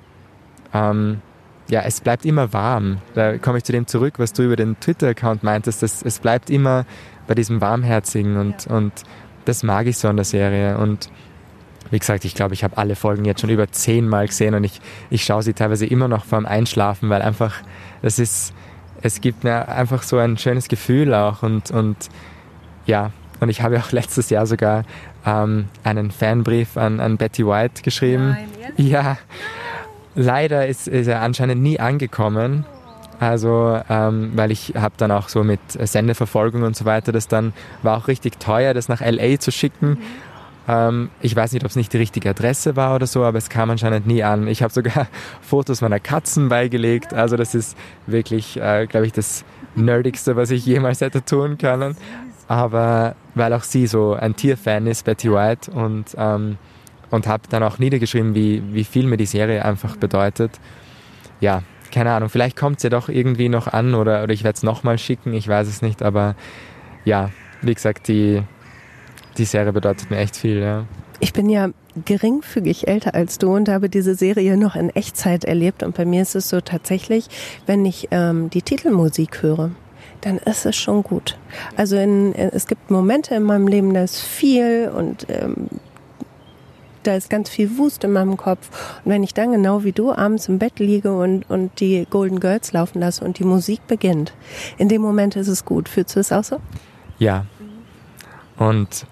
ähm, ja, es bleibt immer warm. Da komme ich zu dem zurück, was du über den Twitter-Account meintest. Das, es bleibt immer bei diesem Warmherzigen und, und das mag ich so an der Serie. Und wie gesagt, ich glaube, ich habe alle Folgen jetzt schon über zehnmal gesehen und ich, ich schaue sie teilweise immer noch vorm Einschlafen, weil einfach, das ist, es gibt mir einfach so ein schönes Gefühl auch und, und ja, und ich habe auch letztes Jahr sogar ähm, einen Fanbrief an, an Betty White geschrieben. Nein, ja. Leider ist, ist er anscheinend nie angekommen. Also, ähm, weil ich habe dann auch so mit Sendeverfolgung und so weiter, das dann war auch richtig teuer, das nach LA zu schicken. Mhm. Ähm, ich weiß nicht, ob es nicht die richtige Adresse war oder so, aber es kam anscheinend nie an. Ich habe sogar Fotos meiner Katzen beigelegt. Also das ist wirklich, äh, glaube ich, das Nerdigste, was ich jemals hätte tun können. Aber weil auch sie so ein Tierfan ist, Betty White, und ähm, und habe dann auch niedergeschrieben, wie, wie viel mir die Serie einfach bedeutet. Ja, keine Ahnung, vielleicht kommt es ja doch irgendwie noch an oder, oder ich werde es nochmal schicken, ich weiß es nicht, aber ja, wie gesagt, die, die Serie bedeutet mir echt viel, ja. Ich bin ja geringfügig älter als du und habe diese Serie noch in Echtzeit erlebt. Und bei mir ist es so tatsächlich, wenn ich ähm, die Titelmusik höre, dann ist es schon gut. Also in, es gibt Momente in meinem Leben, da ist viel und ähm, da ist ganz viel Wust in meinem Kopf. Und wenn ich dann genau wie du abends im Bett liege und, und die Golden Girls laufen lasse und die Musik beginnt, in dem Moment ist es gut. Fühlst du es auch so? Ja. Und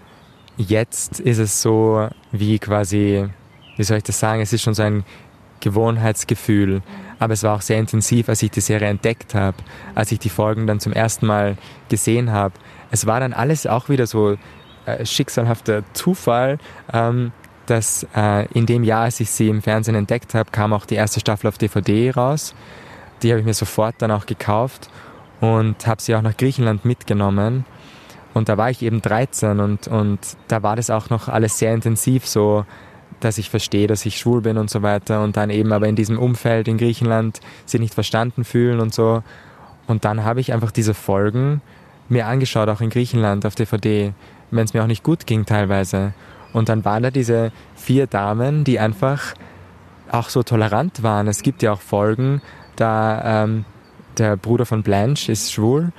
jetzt ist es so wie quasi, wie soll ich das sagen, es ist schon so ein Gewohnheitsgefühl. Aber es war auch sehr intensiv, als ich die Serie entdeckt habe, als ich die Folgen dann zum ersten Mal gesehen habe. Es war dann alles auch wieder so äh, schicksalhafter Zufall. Ähm, dass äh, in dem Jahr, als ich sie im Fernsehen entdeckt habe, kam auch die erste Staffel auf DVD raus. Die habe ich mir sofort dann auch gekauft und habe sie auch nach Griechenland mitgenommen. Und da war ich eben 13 und, und da war das auch noch alles sehr intensiv so, dass ich verstehe, dass ich schwul bin und so weiter und dann eben aber in diesem Umfeld in Griechenland sie nicht verstanden fühlen und so. Und dann habe ich einfach diese Folgen mir angeschaut, auch in Griechenland auf DVD, wenn es mir auch nicht gut ging teilweise. Und dann waren da diese vier Damen, die einfach auch so tolerant waren. Es gibt ja auch Folgen, da ähm, der Bruder von Blanche ist schwul.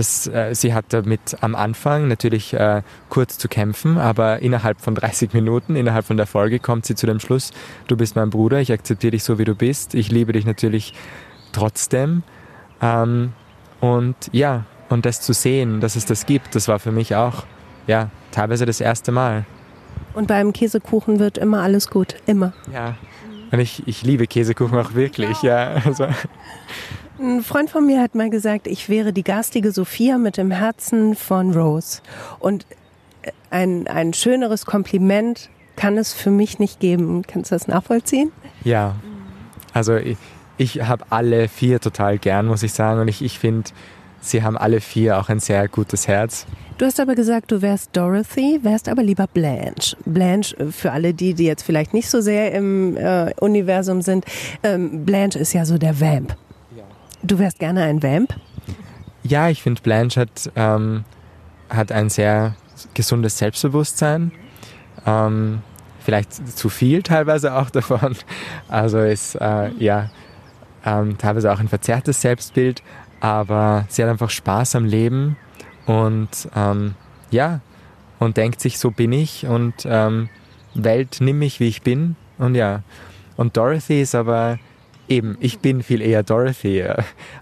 Das, äh, sie hat damit am Anfang natürlich äh, kurz zu kämpfen, aber innerhalb von 30 Minuten, innerhalb von der Folge kommt sie zu dem Schluss, du bist mein Bruder, ich akzeptiere dich so, wie du bist, ich liebe dich natürlich trotzdem. Ähm, und ja, und das zu sehen, dass es das gibt, das war für mich auch ja, teilweise das erste Mal. Und beim Käsekuchen wird immer alles gut, immer. Ja, und ich, ich liebe Käsekuchen auch wirklich, ja. Also. Ein Freund von mir hat mal gesagt, ich wäre die garstige Sophia mit dem Herzen von Rose. Und äh, ein, ein schöneres Kompliment kann es für mich nicht geben. Kannst du das nachvollziehen? Ja, also ich, ich habe alle vier total gern, muss ich sagen. Und ich, ich finde, sie haben alle vier auch ein sehr gutes Herz. Du hast aber gesagt, du wärst Dorothy, wärst aber lieber Blanche. Blanche, äh, für alle die, die jetzt vielleicht nicht so sehr im äh, Universum sind, ähm, Blanche ist ja so der Vamp. Du wärst gerne ein Vamp? Ja, ich finde, Blanche hat, ähm, hat ein sehr gesundes Selbstbewusstsein. Ähm, vielleicht zu viel teilweise auch davon. Also ist, äh, ja, ähm, teilweise auch ein verzerrtes Selbstbild, aber sie hat einfach Spaß am Leben und ähm, ja, und denkt sich, so bin ich und ähm, Welt, nimm mich, wie ich bin. Und ja, und Dorothy ist aber eben, ich bin viel eher Dorothy.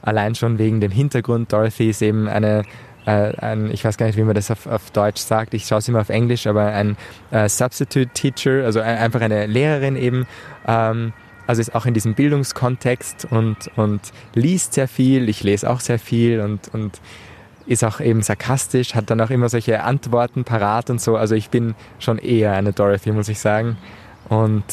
Allein schon wegen dem Hintergrund. Dorothy ist eben eine, äh, ein, ich weiß gar nicht, wie man das auf, auf Deutsch sagt, ich schaue es immer auf Englisch, aber ein äh, Substitute Teacher, also ein, einfach eine Lehrerin eben. Ähm, also ist auch in diesem Bildungskontext und, und liest sehr viel, ich lese auch sehr viel und, und ist auch eben sarkastisch, hat dann auch immer solche Antworten parat und so. Also ich bin schon eher eine Dorothy, muss ich sagen. Und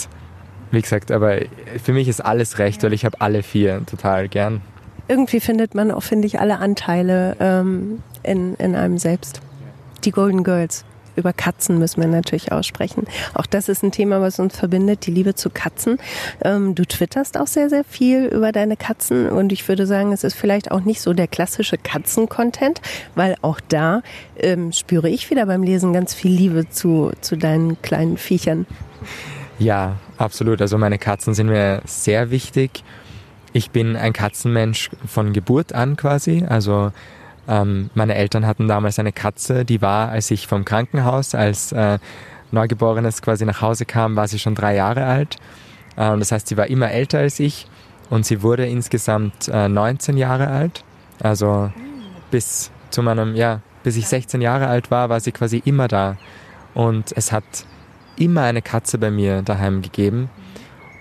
wie gesagt, aber für mich ist alles recht, weil ich habe alle vier total gern. Irgendwie findet man auch, finde ich, alle Anteile ähm, in, in einem selbst. Die Golden Girls über Katzen müssen wir natürlich aussprechen. Auch das ist ein Thema, was uns verbindet, die Liebe zu Katzen. Ähm, du twitterst auch sehr, sehr viel über deine Katzen und ich würde sagen, es ist vielleicht auch nicht so der klassische Katzen-Content, weil auch da ähm, spüre ich wieder beim Lesen ganz viel Liebe zu, zu deinen kleinen Viechern. Ja, absolut. Also meine Katzen sind mir sehr wichtig. Ich bin ein Katzenmensch von Geburt an quasi. Also ähm, meine Eltern hatten damals eine Katze, die war, als ich vom Krankenhaus als äh, Neugeborenes quasi nach Hause kam, war sie schon drei Jahre alt. Ähm, das heißt, sie war immer älter als ich und sie wurde insgesamt äh, 19 Jahre alt. Also bis zu meinem, ja, bis ich 16 Jahre alt war, war sie quasi immer da. Und es hat immer eine Katze bei mir daheim gegeben.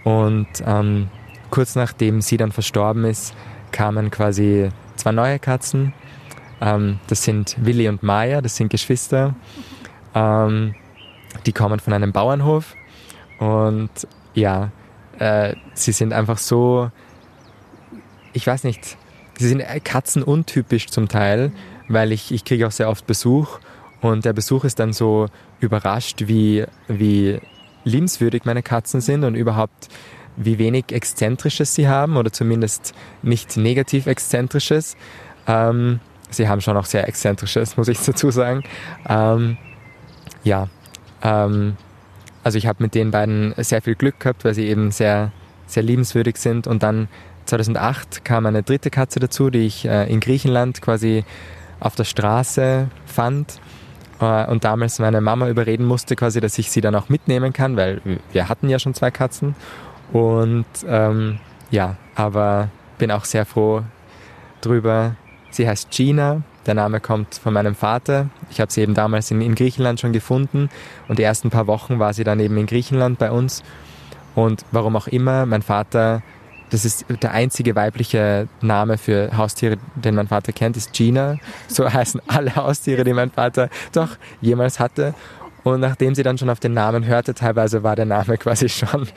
Und ähm, kurz nachdem sie dann verstorben ist, kamen quasi zwei neue Katzen ähm, das sind Willi und Maya, das sind Geschwister. Ähm, die kommen von einem Bauernhof und ja, äh, sie sind einfach so, ich weiß nicht, sie sind katzenuntypisch zum Teil, weil ich, ich kriege auch sehr oft Besuch und der Besuch ist dann so überrascht, wie, wie liebenswürdig meine Katzen sind und überhaupt wie wenig Exzentrisches sie haben oder zumindest nicht negativ Exzentrisches. Ähm, Sie haben schon auch sehr exzentrisches, muss ich dazu sagen. Ähm, ja, ähm, also ich habe mit den beiden sehr viel Glück gehabt, weil sie eben sehr, sehr liebenswürdig sind. Und dann 2008 kam eine dritte Katze dazu, die ich äh, in Griechenland quasi auf der Straße fand und damals meine Mama überreden musste, quasi, dass ich sie dann auch mitnehmen kann, weil wir hatten ja schon zwei Katzen. Und ähm, ja, aber bin auch sehr froh drüber, Sie heißt Gina. Der Name kommt von meinem Vater. Ich habe sie eben damals in, in, Griechenland schon gefunden und die ersten paar Wochen war sie dann eben in Griechenland bei uns. Und warum auch immer, mein Vater, das ist der einzige weibliche Name für Haustiere, den mein Vater kennt, ist Gina. So heißen alle Haustiere, die mein Vater doch jemals hatte. Und nachdem sie dann schon auf den Namen hörte, teilweise war der Name quasi schon,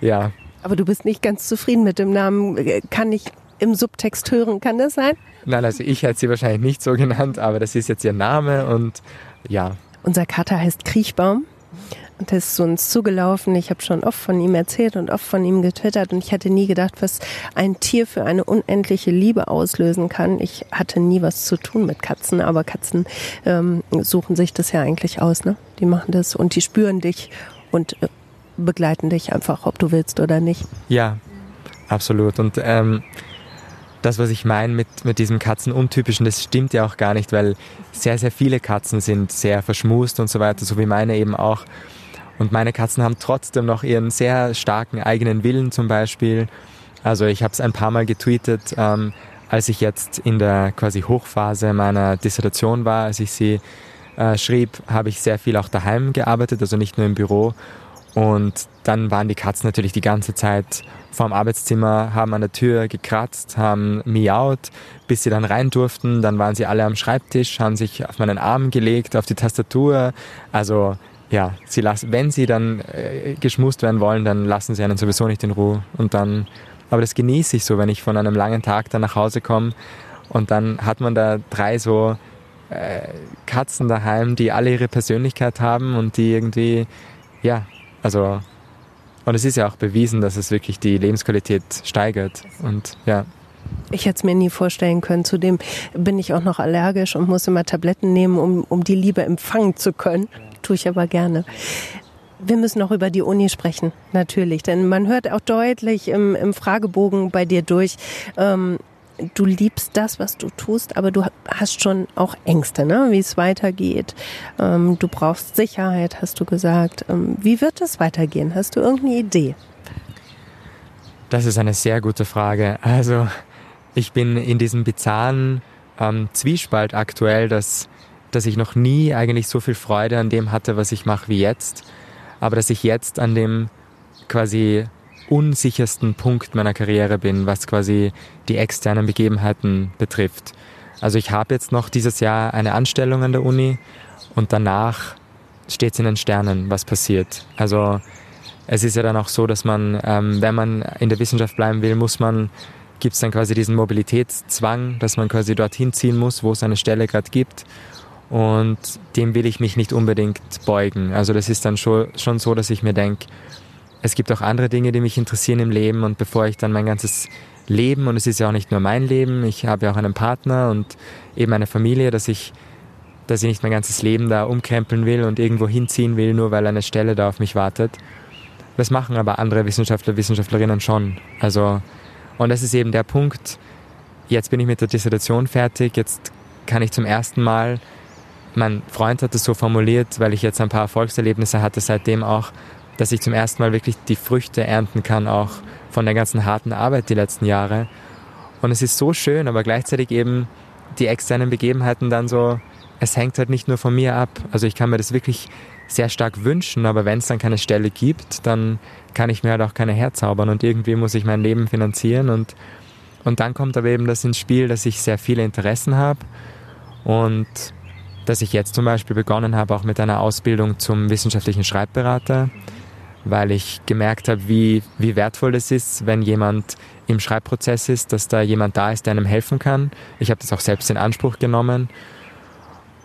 ja. Aber du bist nicht ganz zufrieden mit dem Namen. Kann ich im Subtext hören. Kann das sein? Nein, also ich hätte sie wahrscheinlich nicht so genannt, aber das ist jetzt ihr Name und ja. Unser Kater heißt Kriechbaum. Und er ist zu uns zugelaufen. Ich habe schon oft von ihm erzählt und oft von ihm getwittert und ich hatte nie gedacht, was ein Tier für eine unendliche Liebe auslösen kann. Ich hatte nie was zu tun mit Katzen, aber Katzen ähm, suchen sich das ja eigentlich aus. Ne? Die machen das und die spüren dich und äh, begleiten dich einfach, ob du willst oder nicht. Ja, absolut. Und ähm, das, was ich meine mit, mit diesem Katzenuntypischen, das stimmt ja auch gar nicht, weil sehr, sehr viele Katzen sind sehr verschmust und so weiter, so wie meine eben auch. Und meine Katzen haben trotzdem noch ihren sehr starken eigenen Willen zum Beispiel. Also ich habe es ein paar Mal getweetet, ähm, als ich jetzt in der quasi Hochphase meiner Dissertation war, als ich sie äh, schrieb, habe ich sehr viel auch daheim gearbeitet, also nicht nur im Büro. Und dann waren die Katzen natürlich die ganze Zeit vorm Arbeitszimmer, haben an der Tür gekratzt, haben miaut, bis sie dann rein durften. Dann waren sie alle am Schreibtisch, haben sich auf meinen Arm gelegt, auf die Tastatur. Also ja, sie lassen, wenn sie dann äh, geschmust werden wollen, dann lassen sie einen sowieso nicht in Ruhe. Und dann, aber das genieße ich so, wenn ich von einem langen Tag dann nach Hause komme und dann hat man da drei so äh, Katzen daheim, die alle ihre Persönlichkeit haben und die irgendwie, ja, also, und es ist ja auch bewiesen, dass es wirklich die Lebensqualität steigert und ja. Ich hätte es mir nie vorstellen können. Zudem bin ich auch noch allergisch und muss immer Tabletten nehmen, um, um die Liebe empfangen zu können. Tue ich aber gerne. Wir müssen noch über die Uni sprechen, natürlich. Denn man hört auch deutlich im, im Fragebogen bei dir durch, ähm, du liebst das, was du tust, aber du hast schon auch Ängste, ne? wie es weitergeht. Ähm, du brauchst Sicherheit, hast du gesagt. Ähm, wie wird es weitergehen? Hast du irgendeine Idee? Das ist eine sehr gute Frage. Also ich bin in diesem bizarren ähm, Zwiespalt aktuell, dass, dass ich noch nie eigentlich so viel Freude an dem hatte, was ich mache wie jetzt. Aber dass ich jetzt an dem quasi unsichersten Punkt meiner Karriere bin, was quasi die externen Begebenheiten betrifft. Also ich habe jetzt noch dieses Jahr eine Anstellung an der Uni und danach steht es in den Sternen, was passiert. Also es ist ja dann auch so, dass man, ähm, wenn man in der Wissenschaft bleiben will, muss man gibt es dann quasi diesen Mobilitätszwang, dass man quasi dorthin ziehen muss, wo es eine Stelle gerade gibt. Und dem will ich mich nicht unbedingt beugen. Also das ist dann schon, schon so, dass ich mir denke, es gibt auch andere Dinge, die mich interessieren im Leben. Und bevor ich dann mein ganzes Leben, und es ist ja auch nicht nur mein Leben, ich habe ja auch einen Partner und eben eine Familie, dass ich, dass ich nicht mein ganzes Leben da umkrempeln will und irgendwo hinziehen will, nur weil eine Stelle da auf mich wartet. Das machen aber andere Wissenschaftler, Wissenschaftlerinnen schon. Also und das ist eben der Punkt, jetzt bin ich mit der Dissertation fertig, jetzt kann ich zum ersten Mal, mein Freund hat es so formuliert, weil ich jetzt ein paar Erfolgserlebnisse hatte seitdem auch, dass ich zum ersten Mal wirklich die Früchte ernten kann, auch von der ganzen harten Arbeit die letzten Jahre. Und es ist so schön, aber gleichzeitig eben die externen Begebenheiten dann so, es hängt halt nicht nur von mir ab. Also ich kann mir das wirklich sehr stark wünschen, aber wenn es dann keine Stelle gibt, dann kann ich mir halt auch keine herzaubern und irgendwie muss ich mein Leben finanzieren und, und dann kommt aber eben das ins Spiel, dass ich sehr viele Interessen habe und dass ich jetzt zum Beispiel begonnen habe, auch mit einer Ausbildung zum wissenschaftlichen Schreibberater, weil ich gemerkt habe, wie, wie wertvoll es ist, wenn jemand im Schreibprozess ist, dass da jemand da ist, der einem helfen kann. Ich habe das auch selbst in Anspruch genommen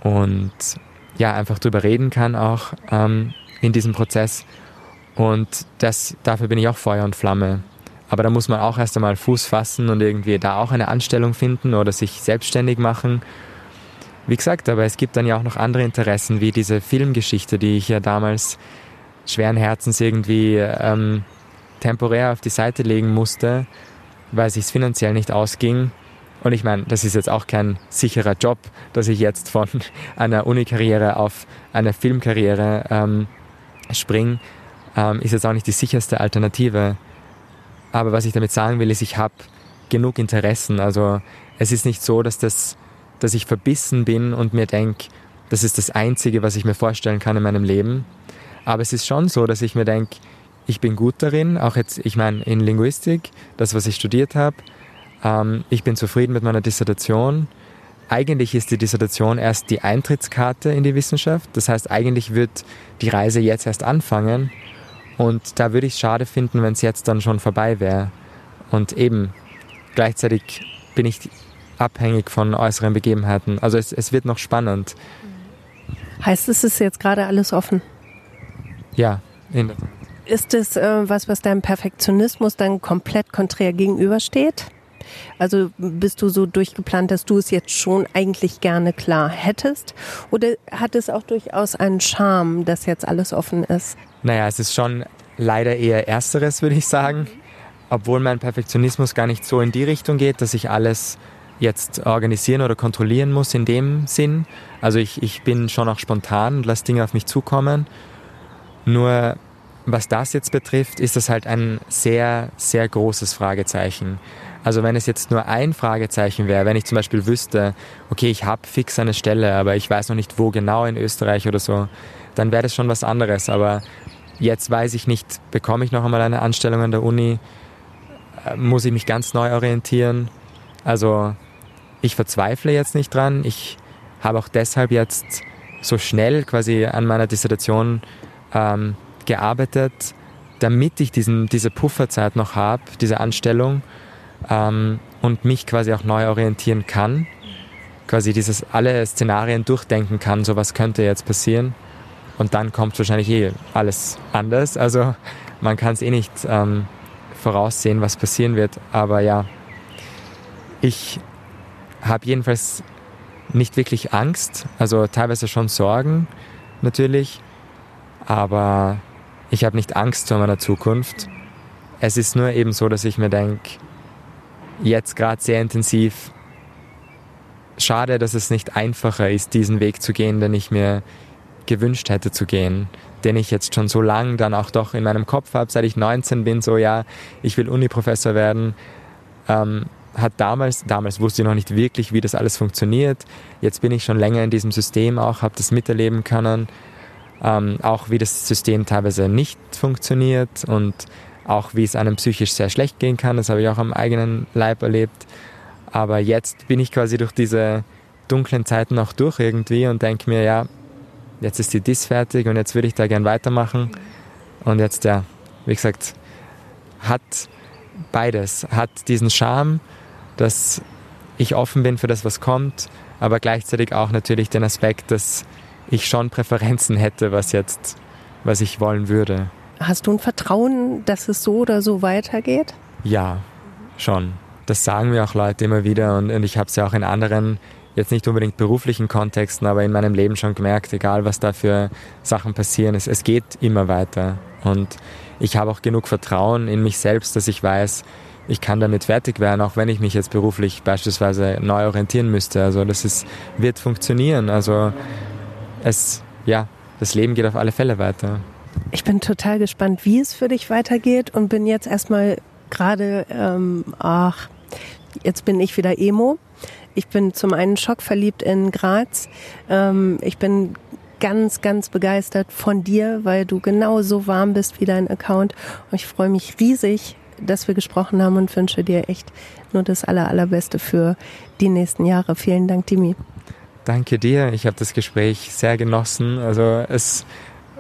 und ja, einfach drüber reden kann auch ähm, in diesem Prozess. Und das, dafür bin ich auch Feuer und Flamme. Aber da muss man auch erst einmal Fuß fassen und irgendwie da auch eine Anstellung finden oder sich selbstständig machen. Wie gesagt, aber es gibt dann ja auch noch andere Interessen, wie diese Filmgeschichte, die ich ja damals schweren Herzens irgendwie ähm, temporär auf die Seite legen musste, weil es finanziell nicht ausging. Und ich meine, das ist jetzt auch kein sicherer Job, dass ich jetzt von einer Unikarriere auf eine Filmkarriere ähm, springe, ähm, ist jetzt auch nicht die sicherste Alternative. Aber was ich damit sagen will, ist, ich habe genug Interessen. Also es ist nicht so, dass, das, dass ich verbissen bin und mir denke, das ist das Einzige, was ich mir vorstellen kann in meinem Leben. Aber es ist schon so, dass ich mir denke, ich bin gut darin, auch jetzt, ich meine, in Linguistik, das, was ich studiert habe, ähm, ich bin zufrieden mit meiner Dissertation. Eigentlich ist die Dissertation erst die Eintrittskarte in die Wissenschaft. Das heißt, eigentlich wird die Reise jetzt erst anfangen. Und da würde ich es schade finden, wenn es jetzt dann schon vorbei wäre. Und eben, gleichzeitig bin ich abhängig von äußeren Begebenheiten. Also es, es wird noch spannend. Heißt es, ist jetzt gerade alles offen? Ja, in der Tat. Ist es äh, was, was deinem Perfektionismus dann komplett konträr gegenübersteht? Also bist du so durchgeplant, dass du es jetzt schon eigentlich gerne klar hättest? Oder hat es auch durchaus einen Charme, dass jetzt alles offen ist? Naja, es ist schon leider eher Ersteres, würde ich sagen. Obwohl mein Perfektionismus gar nicht so in die Richtung geht, dass ich alles jetzt organisieren oder kontrollieren muss in dem Sinn. Also ich, ich bin schon auch spontan und lasse Dinge auf mich zukommen. Nur was das jetzt betrifft, ist das halt ein sehr, sehr großes Fragezeichen. Also wenn es jetzt nur ein Fragezeichen wäre, wenn ich zum Beispiel wüsste, okay, ich habe fix eine Stelle, aber ich weiß noch nicht, wo genau in Österreich oder so, dann wäre das schon was anderes. Aber jetzt weiß ich nicht, bekomme ich noch einmal eine Anstellung an der Uni, äh, muss ich mich ganz neu orientieren. Also ich verzweifle jetzt nicht dran. Ich habe auch deshalb jetzt so schnell quasi an meiner Dissertation ähm, gearbeitet, damit ich diesen, diese Pufferzeit noch habe, diese Anstellung ähm, und mich quasi auch neu orientieren kann. Quasi dieses alle Szenarien durchdenken kann, so was könnte jetzt passieren. Und dann kommt wahrscheinlich eh alles anders. Also man kann es eh nicht ähm, voraussehen, was passieren wird. Aber ja, ich habe jedenfalls nicht wirklich Angst, also teilweise schon Sorgen natürlich, aber ich habe nicht Angst vor meiner Zukunft. Es ist nur eben so, dass ich mir denke, jetzt gerade sehr intensiv. Schade, dass es nicht einfacher ist, diesen Weg zu gehen, den ich mir gewünscht hätte zu gehen, den ich jetzt schon so lang dann auch doch in meinem Kopf habe, seit ich 19 bin, so ja, ich will Uniprofessor werden. Ähm, hat damals, damals wusste ich noch nicht wirklich, wie das alles funktioniert. Jetzt bin ich schon länger in diesem System auch, habe das miterleben können, ähm, auch wie das System teilweise nicht funktioniert und auch wie es einem psychisch sehr schlecht gehen kann. Das habe ich auch am eigenen Leib erlebt. Aber jetzt bin ich quasi durch diese dunklen Zeiten auch durch irgendwie und denke mir, ja, jetzt ist die Dis fertig und jetzt würde ich da gern weitermachen. Und jetzt, ja, wie gesagt, hat beides, hat diesen Charme, dass ich offen bin für das, was kommt, aber gleichzeitig auch natürlich den Aspekt, dass ich schon Präferenzen hätte, was jetzt, was ich wollen würde. Hast du ein Vertrauen, dass es so oder so weitergeht? Ja, schon. Das sagen mir auch Leute immer wieder und, und ich habe es ja auch in anderen, jetzt nicht unbedingt beruflichen Kontexten, aber in meinem Leben schon gemerkt, egal was da für Sachen passieren, es, es geht immer weiter. Und ich habe auch genug Vertrauen in mich selbst, dass ich weiß, ich kann damit fertig werden, auch wenn ich mich jetzt beruflich beispielsweise neu orientieren müsste. Also das ist, wird funktionieren. Also es, ja, das Leben geht auf alle Fälle weiter. Ich bin total gespannt, wie es für dich weitergeht und bin jetzt erstmal gerade, ähm, ach, jetzt bin ich wieder Emo. Ich bin zum einen schockverliebt in Graz. Ähm, ich bin ganz, ganz begeistert von dir, weil du genau so warm bist wie dein Account. Und ich freue mich riesig, dass wir gesprochen haben und wünsche dir echt nur das aller, allerbeste für die nächsten Jahre. Vielen Dank, Dimi. Danke dir. Ich habe das Gespräch sehr genossen. Also es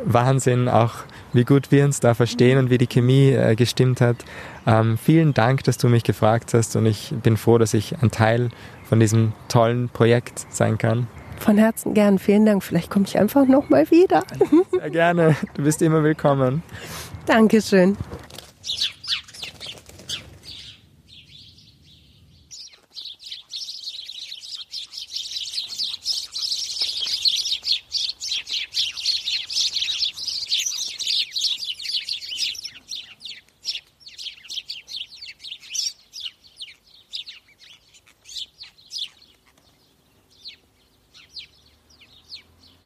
Wahnsinn, auch wie gut wir uns da verstehen und wie die Chemie äh, gestimmt hat. Ähm, vielen Dank, dass du mich gefragt hast und ich bin froh, dass ich ein Teil von diesem tollen Projekt sein kann. Von Herzen gern, vielen Dank. Vielleicht komme ich einfach nochmal wieder. Sehr gerne, du bist immer willkommen. Dankeschön.